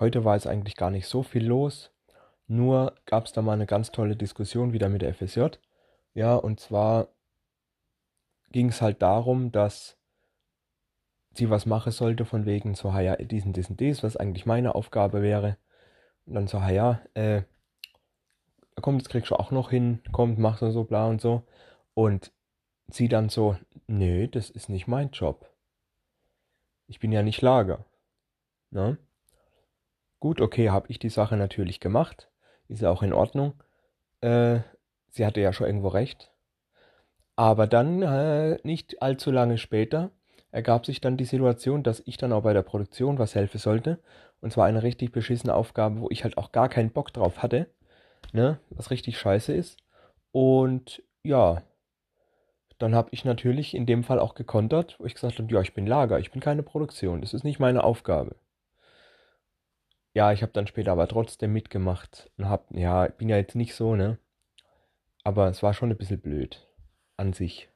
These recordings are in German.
Heute war es eigentlich gar nicht so viel los. Nur gab es da mal eine ganz tolle Diskussion wieder mit der FSJ. Ja, und zwar ging es halt darum, dass sie was machen sollte von wegen so, ja, diesen, diesen, dies, was eigentlich meine Aufgabe wäre. Und dann so, ja, äh, kommt, das kriegst du auch noch hin, kommt, mach so, so, bla und so. Und sie dann so, nö, das ist nicht mein Job. Ich bin ja nicht Lager. Ne? Gut, okay, habe ich die Sache natürlich gemacht. Ist ja auch in Ordnung. Äh, sie hatte ja schon irgendwo recht. Aber dann, äh, nicht allzu lange später, ergab sich dann die Situation, dass ich dann auch bei der Produktion was helfen sollte. Und zwar eine richtig beschissene Aufgabe, wo ich halt auch gar keinen Bock drauf hatte. Ne? Was richtig scheiße ist. Und ja, dann habe ich natürlich in dem Fall auch gekontert, wo ich gesagt habe, ja, ich bin Lager, ich bin keine Produktion, das ist nicht meine Aufgabe. Ja, ich habe dann später aber trotzdem mitgemacht und habe, ja, bin ja jetzt nicht so, ne? Aber es war schon ein bisschen blöd an sich.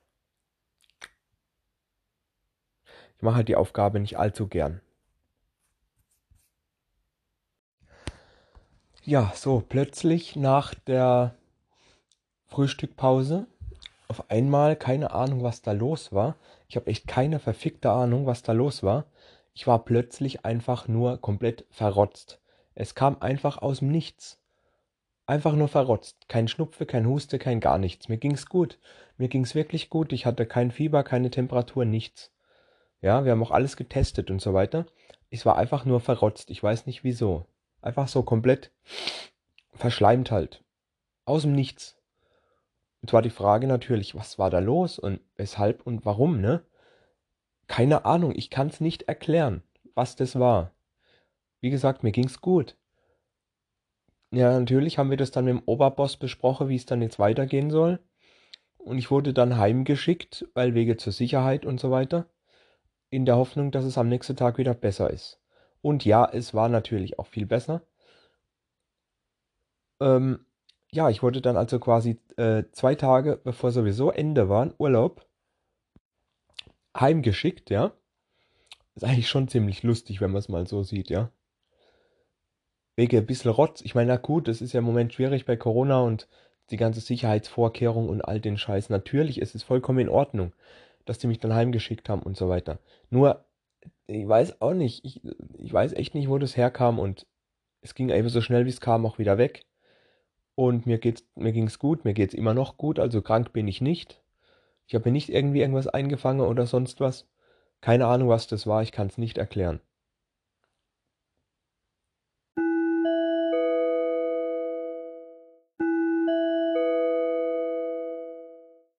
Ich mache halt die Aufgabe nicht allzu gern. Ja, so plötzlich nach der Frühstückpause auf einmal keine Ahnung, was da los war. Ich habe echt keine verfickte Ahnung, was da los war. Ich war plötzlich einfach nur komplett verrotzt. Es kam einfach aus dem Nichts. Einfach nur verrotzt. Kein Schnupfe, kein Huste, kein gar nichts. Mir ging's gut. Mir ging's wirklich gut. Ich hatte kein Fieber, keine Temperatur, nichts. Ja, wir haben auch alles getestet und so weiter. Ich war einfach nur verrotzt. Ich weiß nicht wieso. Einfach so komplett verschleimt halt. Aus dem Nichts. Und zwar die Frage natürlich, was war da los und weshalb und warum, ne? Keine Ahnung, ich kann es nicht erklären, was das war. Wie gesagt, mir ging's gut. Ja, natürlich haben wir das dann mit dem Oberboss besprochen, wie es dann jetzt weitergehen soll. Und ich wurde dann heimgeschickt, weil Wege zur Sicherheit und so weiter, in der Hoffnung, dass es am nächsten Tag wieder besser ist. Und ja, es war natürlich auch viel besser. Ähm, ja, ich wurde dann also quasi äh, zwei Tage, bevor sowieso Ende war, Urlaub, heimgeschickt, ja. Ist eigentlich schon ziemlich lustig, wenn man es mal so sieht, ja. Wegen ein bisschen Rotz. Ich meine, na gut, das ist ja im Moment schwierig bei Corona und die ganze Sicherheitsvorkehrung und all den Scheiß. Natürlich ist es vollkommen in Ordnung, dass die mich dann heimgeschickt haben und so weiter. Nur, ich weiß auch nicht, ich, ich weiß echt nicht, wo das herkam und es ging einfach so schnell, wie es kam, auch wieder weg. Und mir geht's, mir ging's gut, mir geht's immer noch gut, also krank bin ich nicht. Ich habe mir nicht irgendwie irgendwas eingefangen oder sonst was. Keine Ahnung, was das war, ich kann es nicht erklären.